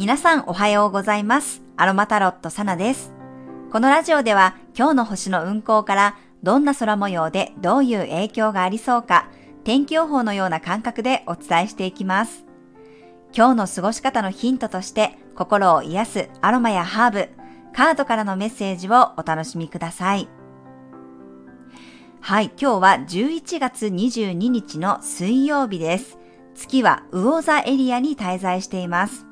皆さんおはようございます。アロマタロットサナです。このラジオでは今日の星の運行からどんな空模様でどういう影響がありそうか、天気予報のような感覚でお伝えしていきます。今日の過ごし方のヒントとして心を癒すアロマやハーブ、カードからのメッセージをお楽しみください。はい、今日は11月22日の水曜日です。月は魚座エリアに滞在しています。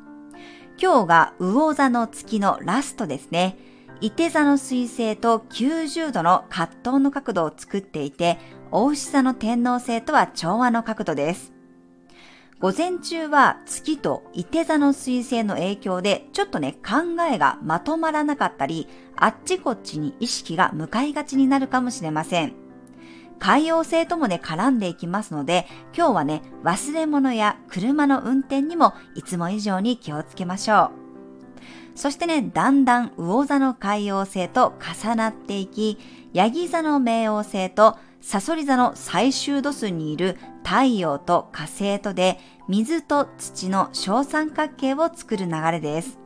今日が魚座の月のラストですね。伊手座の水星と90度の葛藤の角度を作っていて、大牛座の天王星とは調和の角度です。午前中は月と伊手座の水星の影響で、ちょっとね、考えがまとまらなかったり、あっちこっちに意識が向かいがちになるかもしれません。海洋星ともね、絡んでいきますので、今日はね、忘れ物や車の運転にもいつも以上に気をつけましょう。そしてね、だんだん魚座の海洋星と重なっていき、ヤギ座の冥王星とサソリ座の最終度数にいる太陽と火星とで、水と土の小三角形を作る流れです。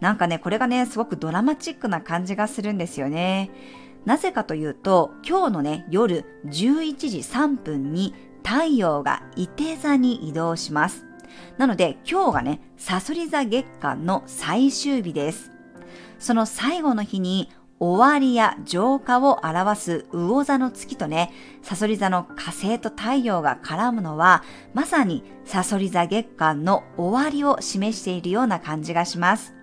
なんかね、これがね、すごくドラマチックな感じがするんですよね。なぜかというと、今日のね、夜11時3分に太陽が伊手座に移動します。なので今日がね、サソリ座月間の最終日です。その最後の日に終わりや浄化を表す魚座の月とね、サソリ座の火星と太陽が絡むのは、まさにサソリ座月間の終わりを示しているような感じがします。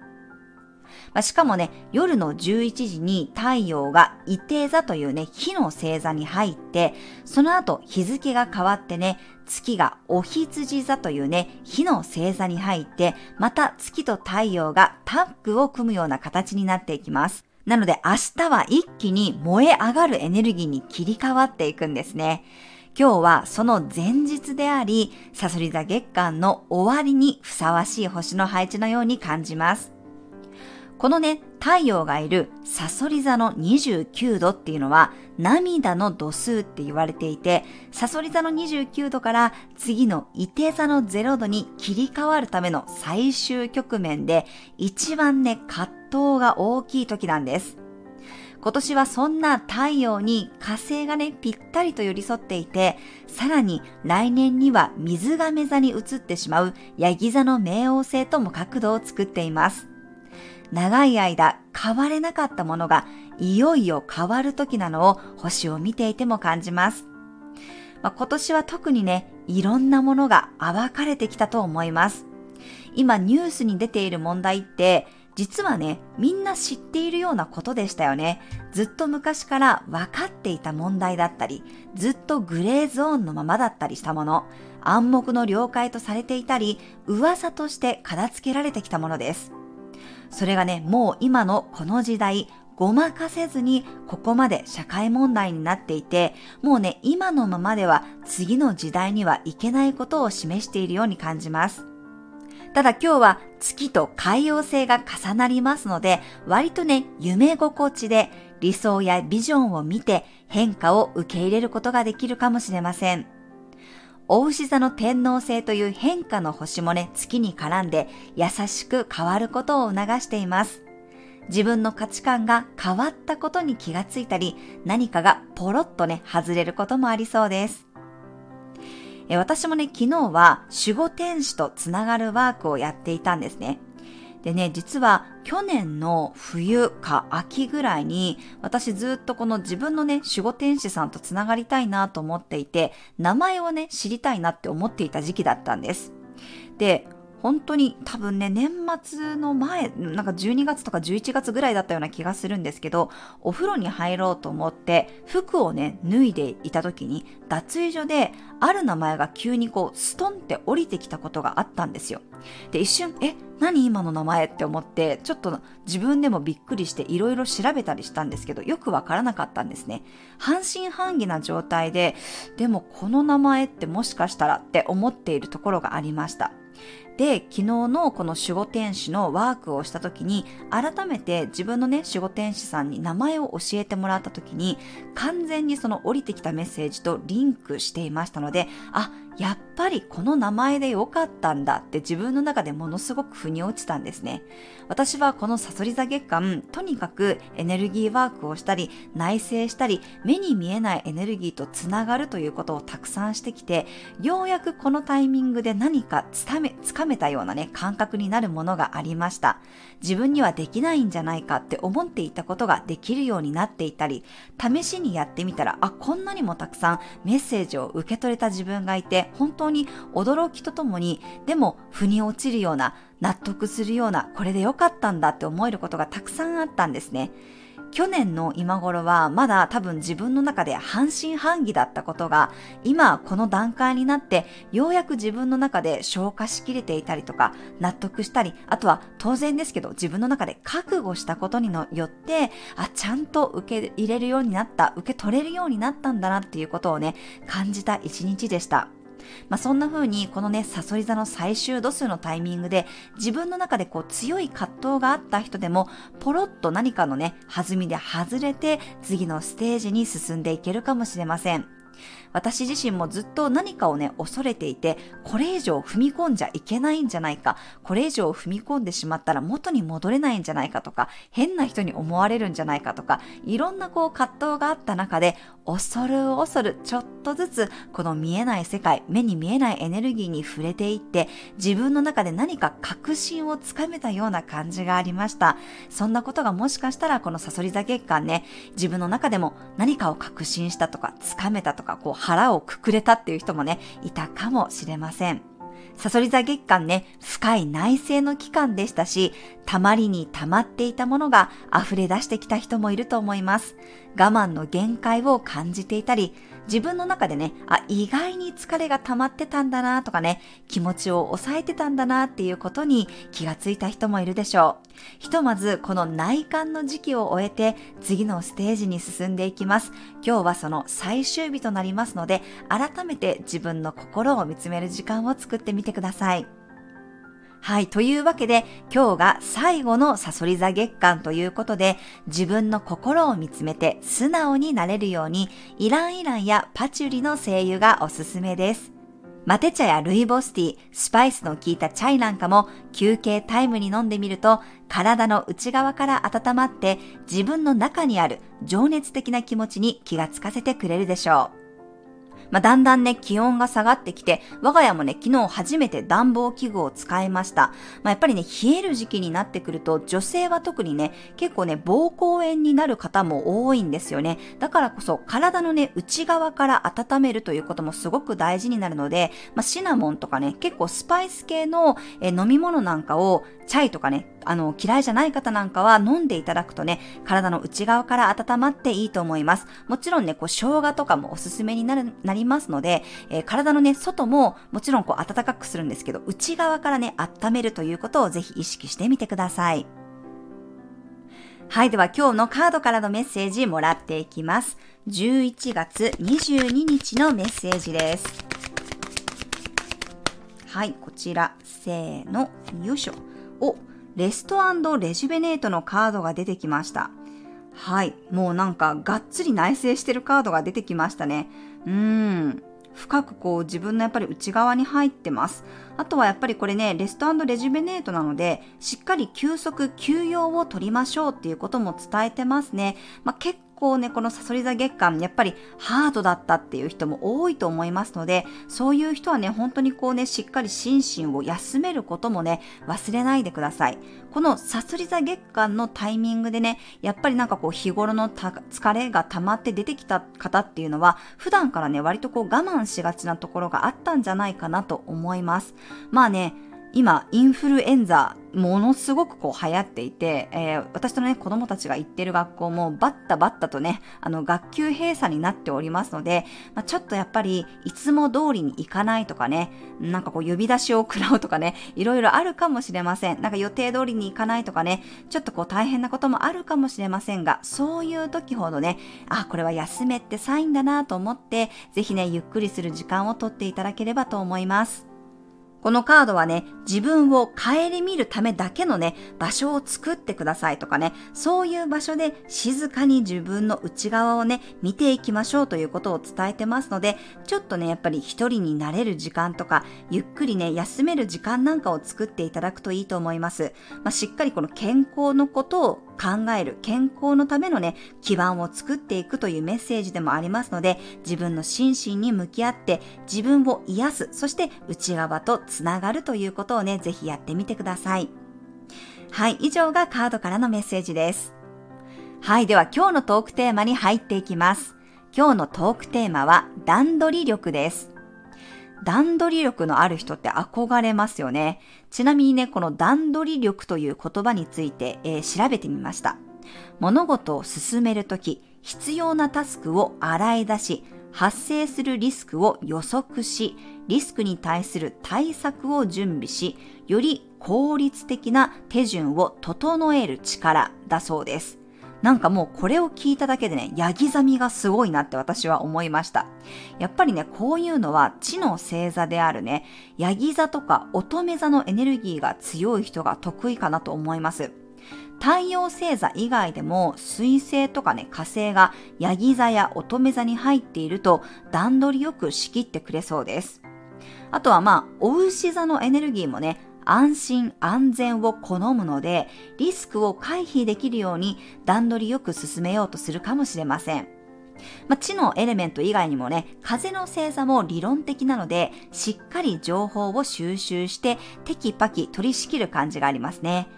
まあ、しかもね、夜の11時に太陽が伊手座というね、火の星座に入って、その後日付が変わってね、月がお羊座というね、火の星座に入って、また月と太陽がタッグを組むような形になっていきます。なので明日は一気に燃え上がるエネルギーに切り替わっていくんですね。今日はその前日であり、サソリ座月間の終わりにふさわしい星の配置のように感じます。このね、太陽がいるサソリ座の29度っていうのは涙の度数って言われていて、サソリ座の29度から次の伊手座の0度に切り替わるための最終局面で一番ね、葛藤が大きい時なんです。今年はそんな太陽に火星がね、ぴったりと寄り添っていて、さらに来年には水亀座に移ってしまうヤギ座の冥王星とも角度を作っています。長い間変われなかったものがいよいよ変わる時なのを星を見ていても感じます。まあ、今年は特にね、いろんなものが暴かれてきたと思います。今ニュースに出ている問題って、実はね、みんな知っているようなことでしたよね。ずっと昔から分かっていた問題だったり、ずっとグレーゾーンのままだったりしたもの、暗黙の了解とされていたり、噂として片付けられてきたものです。それがね、もう今のこの時代、ごまかせずにここまで社会問題になっていて、もうね、今のままでは次の時代にはいけないことを示しているように感じます。ただ今日は月と海洋星が重なりますので、割とね、夢心地で理想やビジョンを見て変化を受け入れることができるかもしれません。大牛座の天皇星という変化の星もね、月に絡んで優しく変わることを促しています。自分の価値観が変わったことに気がついたり、何かがポロッとね、外れることもありそうです。え私もね、昨日は守護天使とつながるワークをやっていたんですね。でね、実は去年の冬か秋ぐらいに私ずっとこの自分のね、守護天使さんとつながりたいなと思っていて、名前をね、知りたいなって思っていた時期だったんです。で、本当に多分ね、年末の前、なんか12月とか11月ぐらいだったような気がするんですけど、お風呂に入ろうと思って、服をね、脱いでいた時に、脱衣所で、ある名前が急にこう、ストンって降りてきたことがあったんですよ。で、一瞬、え、何今の名前って思って、ちょっと自分でもびっくりしていろいろ調べたりしたんですけど、よくわからなかったんですね。半信半疑な状態で、でもこの名前ってもしかしたらって思っているところがありました。で、昨日のこの守護天使のワークをした時に、改めて自分のね、守護天使さんに名前を教えてもらった時に、完全にその降りてきたメッセージとリンクしていましたので、あ、やっぱりこの名前でよかったんだって自分の中でものすごく腑に落ちたんですね。私はこのサソリ座月間、とにかくエネルギーワークをしたり、内省したり、目に見えないエネルギーとつながるということをたくさんしてきて、ようやくこのタイミングで何かつかめ、つかめたようなね、感覚になるものがありました。自分にはできないんじゃないかって思っていたことができるようになっていたり、試しにやってみたら、あ、こんなにもたくさんメッセージを受け取れた自分がいて、本当に驚きとともに、でも腑に落ちるような、納得するような、これでよかったんだって思えることがたくさんあったんですね。去年の今頃はまだ多分自分の中で半信半疑だったことが今この段階になってようやく自分の中で消化しきれていたりとか納得したりあとは当然ですけど自分の中で覚悟したことによってあちゃんと受け入れるようになった受け取れるようになったんだなっていうことをね感じた一日でした。まあ、そんな風にこのね、サソリ座の最終度数のタイミングで自分の中でこう強い葛藤があった人でもポロッと何かのね、弾みで外れて次のステージに進んでいけるかもしれません。私自身もずっと何かをね、恐れていて、これ以上踏み込んじゃいけないんじゃないか、これ以上踏み込んでしまったら元に戻れないんじゃないかとか、変な人に思われるんじゃないかとか、いろんなこう葛藤があった中で、恐る恐るちょっとずつこの見えない世界、目に見えないエネルギーに触れていって、自分の中で何か確信をつかめたような感じがありました。そんなことがもしかしたらこのサソリ座月間ね、自分の中でも何かを確信したとか、つかめたとか、こう腹をくくれたっていう人もね、いたかもしれません。サソリ座月間ね、深い内省の期間でしたし、たまりに溜まっていたものが溢れ出してきた人もいると思います。我慢の限界を感じていたり、自分の中でね、あ、意外に疲れが溜まってたんだなとかね、気持ちを抑えてたんだなっていうことに気がついた人もいるでしょう。ひとまずこの内観の時期を終えて次のステージに進んでいきます。今日はその最終日となりますので、改めて自分の心を見つめる時間を作ってみてください。はい。というわけで、今日が最後のサソリ座月間ということで、自分の心を見つめて素直になれるように、イランイランやパチュリの精油がおすすめです。マテ茶やルイボスティ、スパイスの効いたチャイなんかも休憩タイムに飲んでみると、体の内側から温まって自分の中にある情熱的な気持ちに気がつかせてくれるでしょう。まあ、だんだんね、気温が下がってきて、我が家もね、昨日初めて暖房器具を使いました。まあ、やっぱりね、冷える時期になってくると、女性は特にね、結構ね、膀胱炎になる方も多いんですよね。だからこそ、体のね、内側から温めるということもすごく大事になるので、まあ、シナモンとかね、結構スパイス系のえ飲み物なんかを、チャイとかね、あの、嫌いじゃない方なんかは飲んでいただくとね、体の内側から温まっていいと思います。もちろんね、こう、生姜とかもおすすめになる、なりますので、えー、体のね、外ももちろんこう、暖かくするんですけど、内側からね、温めるということをぜひ意識してみてください。はい。では今日のカードからのメッセージもらっていきます。11月22日のメッセージです。はい。こちら。せーの。よいしょ。お、レストレジュベネートのカードが出てきました。はい。もうなんかがっつり内省してるカードが出てきましたね。うーん。深くこう自分のやっぱり内側に入ってます。あとはやっぱりこれね、レストレジュベネートなので、しっかり休息、休養を取りましょうっていうことも伝えてますね。まあ、結構ね、このサソリ座月間、やっぱりハードだったっていう人も多いと思いますので、そういう人はね、本当にこうね、しっかり心身を休めることもね、忘れないでください。このサソリ座月間のタイミングでね、やっぱりなんかこう日頃の疲れが溜まって出てきた方っていうのは、普段からね、割とこう我慢しがちなところがあったんじゃないかなと思います。まあね、今、インフルエンザ、ものすごくこう流行っていて、えー、私とね、子供たちが行ってる学校もバッタバッタとね、あの、学級閉鎖になっておりますので、まあ、ちょっとやっぱり、いつも通りに行かないとかね、なんかこう呼び出しを食らうとかね、いろいろあるかもしれません。なんか予定通りに行かないとかね、ちょっとこう大変なこともあるかもしれませんが、そういう時ほどね、あ、これは休めってサインだなと思って、ぜひね、ゆっくりする時間をとっていただければと思います。このカードはね、自分を顧みるためだけのね、場所を作ってくださいとかね、そういう場所で静かに自分の内側をね、見ていきましょうということを伝えてますので、ちょっとね、やっぱり一人になれる時間とか、ゆっくりね、休める時間なんかを作っていただくといいと思います。まあ、しっかりこの健康のことを考える、健康のためのね、基盤を作っていくというメッセージでもありますので、自分の心身に向き合って、自分を癒す、そして内側とつながるということをね、ぜひやってみてください。はい、以上がカードからのメッセージです。はい、では今日のトークテーマに入っていきます。今日のトークテーマは段取り力です。段取り力のある人って憧れますよね。ちなみにね、この段取り力という言葉について、えー、調べてみました。物事を進めるとき、必要なタスクを洗い出し、発生するリスクを予測し、リスクに対する対策を準備し、より効率的な手順を整える力だそうです。なんかもうこれを聞いただけでね、ヤギザミがすごいなって私は思いました。やっぱりね、こういうのは地の星座であるね、ヤギ座とか乙女座のエネルギーが強い人が得意かなと思います。太陽星座以外でも水星とかね火星がヤギ座や乙女座に入っていると段取りよく仕切ってくれそうです。あとはまあ、お牛座のエネルギーもね、安心安全を好むので、リスクを回避できるように段取りよく進めようとするかもしれません。まあ、地のエレメント以外にもね、風の星座も理論的なので、しっかり情報を収集して、テキパキ取り仕切る感じがありますね。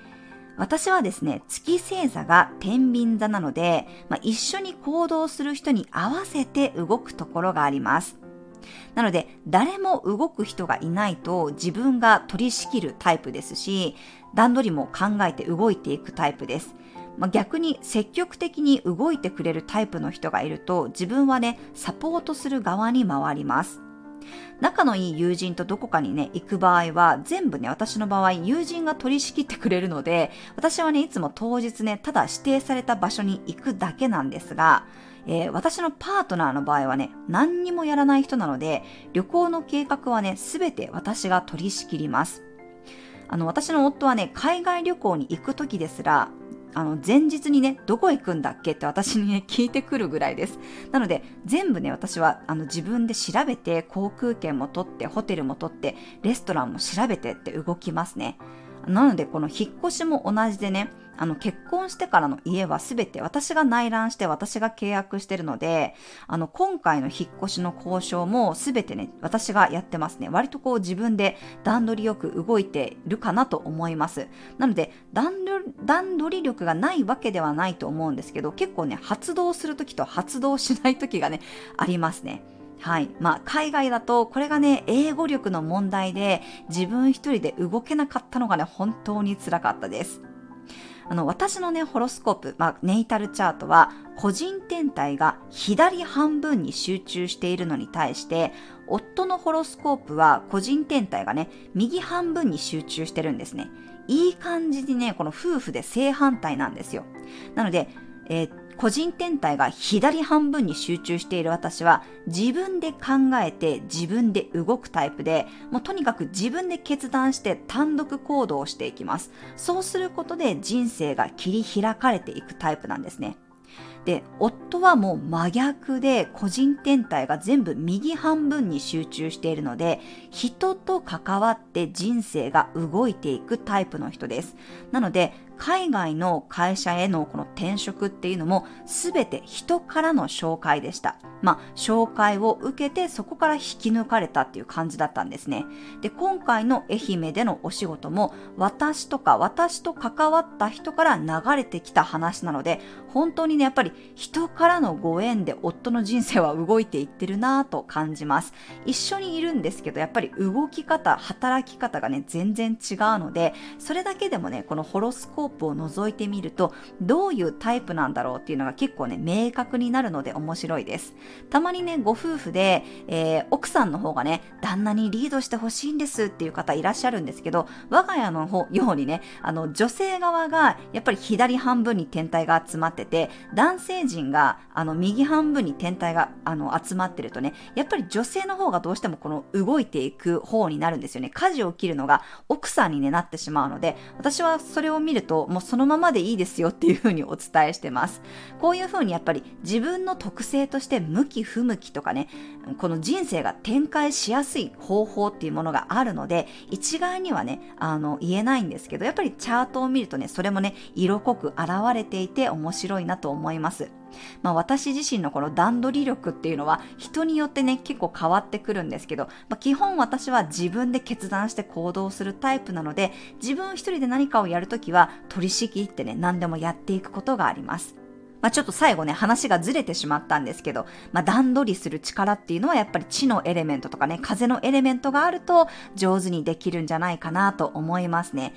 私はですね、月星座が天秤座なので、まあ、一緒に行動する人に合わせて動くところがあります。なので、誰も動く人がいないと自分が取り仕切るタイプですし、段取りも考えて動いていくタイプです。まあ、逆に積極的に動いてくれるタイプの人がいると自分はね、サポートする側に回ります。仲のいい友人とどこかにね、行く場合は、全部ね、私の場合、友人が取り仕切ってくれるので、私はね、いつも当日ね、ただ指定された場所に行くだけなんですが、えー、私のパートナーの場合はね、何にもやらない人なので、旅行の計画はね、すべて私が取り仕切ります。あの、私の夫はね、海外旅行に行く時ですら、あの、前日にね、どこ行くんだっけって私にね、聞いてくるぐらいです。なので、全部ね、私は、あの、自分で調べて、航空券も取って、ホテルも取って、レストランも調べてって動きますね。なので、この引っ越しも同じでね、あの、結婚してからの家はすべて私が内覧して私が契約してるので、あの、今回の引っ越しの交渉もすべてね、私がやってますね。割とこう自分で段取りよく動いてるかなと思います。なので、段取り力がないわけではないと思うんですけど、結構ね、発動するときと発動しないときがね、ありますね。はい。まあ、海外だと、これがね、英語力の問題で、自分一人で動けなかったのがね、本当に辛かったです。あの、私のね、ホロスコープ、まあ、ネイタルチャートは、個人天体が左半分に集中しているのに対して、夫のホロスコープは個人天体がね、右半分に集中してるんですね。いい感じにね、この夫婦で正反対なんですよ。なので、えー個人天体が左半分に集中している私は自分で考えて自分で動くタイプで、もうとにかく自分で決断して単独行動をしていきます。そうすることで人生が切り開かれていくタイプなんですね。で、夫はもう真逆で個人天体が全部右半分に集中しているので、人と関わって人生が動いていくタイプの人です。なので、海外の会社へのこの転職っていうのも全て人からの紹介でした。まあ、紹介を受けてそこから引き抜かれたっていう感じだったんですね。で、今回の愛媛でのお仕事も私とか私と関わった人から流れてきた話なので、本当にね、やっぱり人からのご縁で夫の人生は動いていってるなぁと感じます。一緒にいるんですけど、やっぱり動き方、働き方がね、全然違うので、それだけでもね、このホロスココープを覗いてみると、どういうタイプなんだろうっていうのが結構ね、明確になるので面白いです。たまにね、ご夫婦で、えー、奥さんの方がね、旦那にリードしてほしいんですっていう方いらっしゃるんですけど、我が家の方ようにね、あの、女性側がやっぱり左半分に天体が集まってってて、男性陣があの右半分に天体があの集まってるとね、やっぱり女性の方がどうしてもこの動いていく方になるんですよね。舵を切るのが奥さんに、ね、なってしまうので、私はそれを見るともうそのままでいいですよっていう風にお伝えしてます。こういう風にやっぱり自分の特性として向き不向きとかね、この人生が展開しやすい方法っていうものがあるので、一概にはね、あの言えないんですけど、やっぱりチャートを見るとね、それもね、色濃く現れていて面白いなと思います。まあ、私自身のこの段取り力っていうのは人によってね結構変わってくるんですけど、まあ、基本私は自分で決断して行動するタイプなので自分一人で何かをやるときは取り仕切ってね何でもやっていくことがあります。まあ、ちょっと最後ね、話がずれてしまったんですけど、まあ、段取りする力っていうのはやっぱり地のエレメントとかね、風のエレメントがあると上手にできるんじゃないかなと思いますね。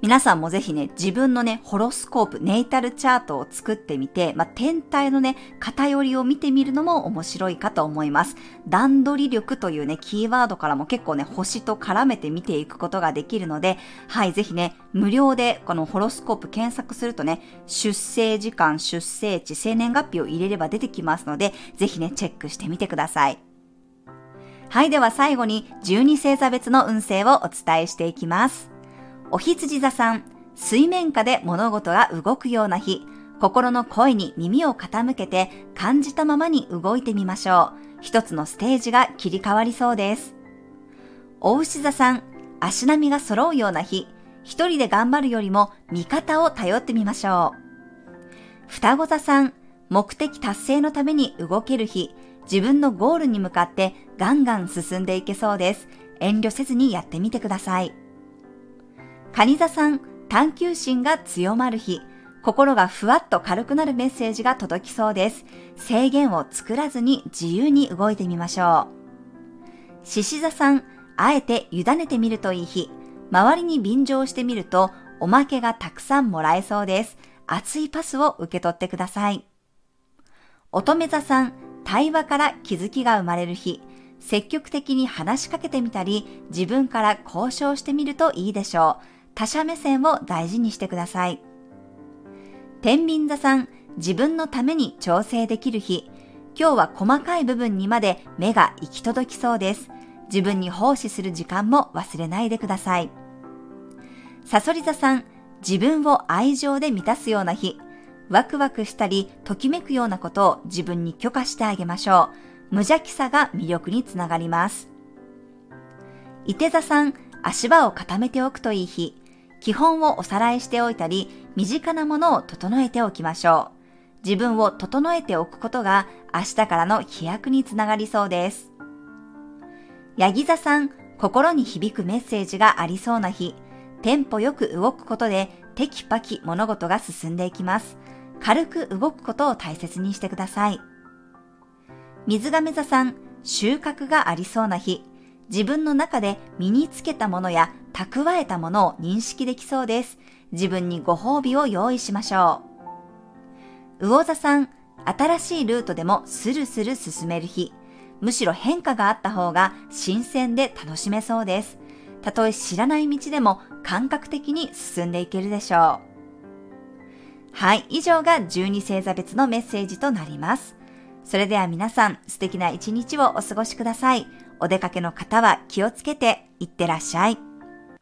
皆さんもぜひね、自分のね、ホロスコープ、ネイタルチャートを作ってみて、まあ、天体のね、偏りを見てみるのも面白いかと思います。段取り力というね、キーワードからも結構ね、星と絡めて見ていくことができるので、はい、ぜひね、無料でこのホロスコープ検索するとね、出生時間、出生地、生年月日を入れれば出てきますので、ぜひね、チェックしてみてください。はい、では最後に12星座別の運勢をお伝えしていきます。お羊座さん、水面下で物事が動くような日、心の声に耳を傾けて感じたままに動いてみましょう。一つのステージが切り替わりそうです。お牛座さん、足並みが揃うような日、一人で頑張るよりも味方を頼ってみましょう。双子座さん、目的達成のために動ける日、自分のゴールに向かってガンガン進んでいけそうです。遠慮せずにやってみてください。蟹座さん、探求心が強まる日、心がふわっと軽くなるメッセージが届きそうです。制限を作らずに自由に動いてみましょう。獅子座さん、あえて委ねてみるといい日、周りに便乗してみると、おまけがたくさんもらえそうです。熱いパスを受け取ってください。乙女座さん、対話から気づきが生まれる日、積極的に話しかけてみたり、自分から交渉してみるといいでしょう。他者目線を大事にしてください。天秤座さん、自分のために調整できる日。今日は細かい部分にまで目が行き届きそうです。自分に奉仕する時間も忘れないでください。サソリ座さん、自分を愛情で満たすような日。ワクワクしたり、ときめくようなことを自分に許可してあげましょう。無邪気さが魅力につながります。伊手座さん、足場を固めておくといい日。基本をおさらいしておいたり、身近なものを整えておきましょう。自分を整えておくことが明日からの飛躍につながりそうです。ヤギ座さん、心に響くメッセージがありそうな日、テンポよく動くことでテキパキ物事が進んでいきます。軽く動くことを大切にしてください。水亀座さん、収穫がありそうな日、自分の中で身につけたものや蓄えたものを認識できそうです。自分にご褒美を用意しましょう。魚座さん、新しいルートでもスルスル進める日。むしろ変化があった方が新鮮で楽しめそうです。たとえ知らない道でも感覚的に進んでいけるでしょう。はい、以上が12星座別のメッセージとなります。それでは皆さん素敵な一日をお過ごしください。お出かけの方は気をつけていってらっしゃい。